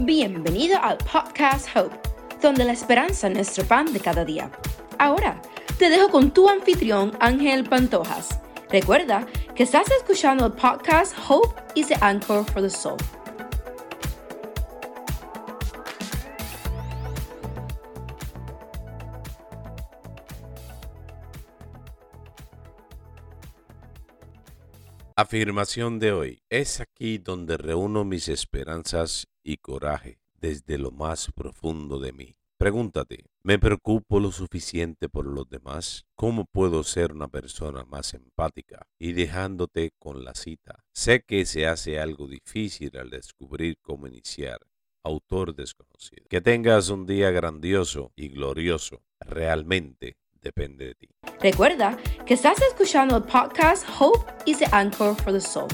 Bienvenido al podcast Hope, donde la esperanza es nuestro pan de cada día. Ahora, te dejo con tu anfitrión Ángel Pantojas. Recuerda que estás escuchando el podcast Hope is the Anchor for the Soul. Afirmación de hoy. Es aquí donde reúno mis esperanzas y coraje desde lo más profundo de mí. Pregúntate, ¿me preocupo lo suficiente por los demás? ¿Cómo puedo ser una persona más empática? Y dejándote con la cita, sé que se hace algo difícil al descubrir cómo iniciar. Autor desconocido. Que tengas un día grandioso y glorioso. Realmente depende de ti. Recuerda que estás escuchando el podcast Hope is the Anchor for the Soul.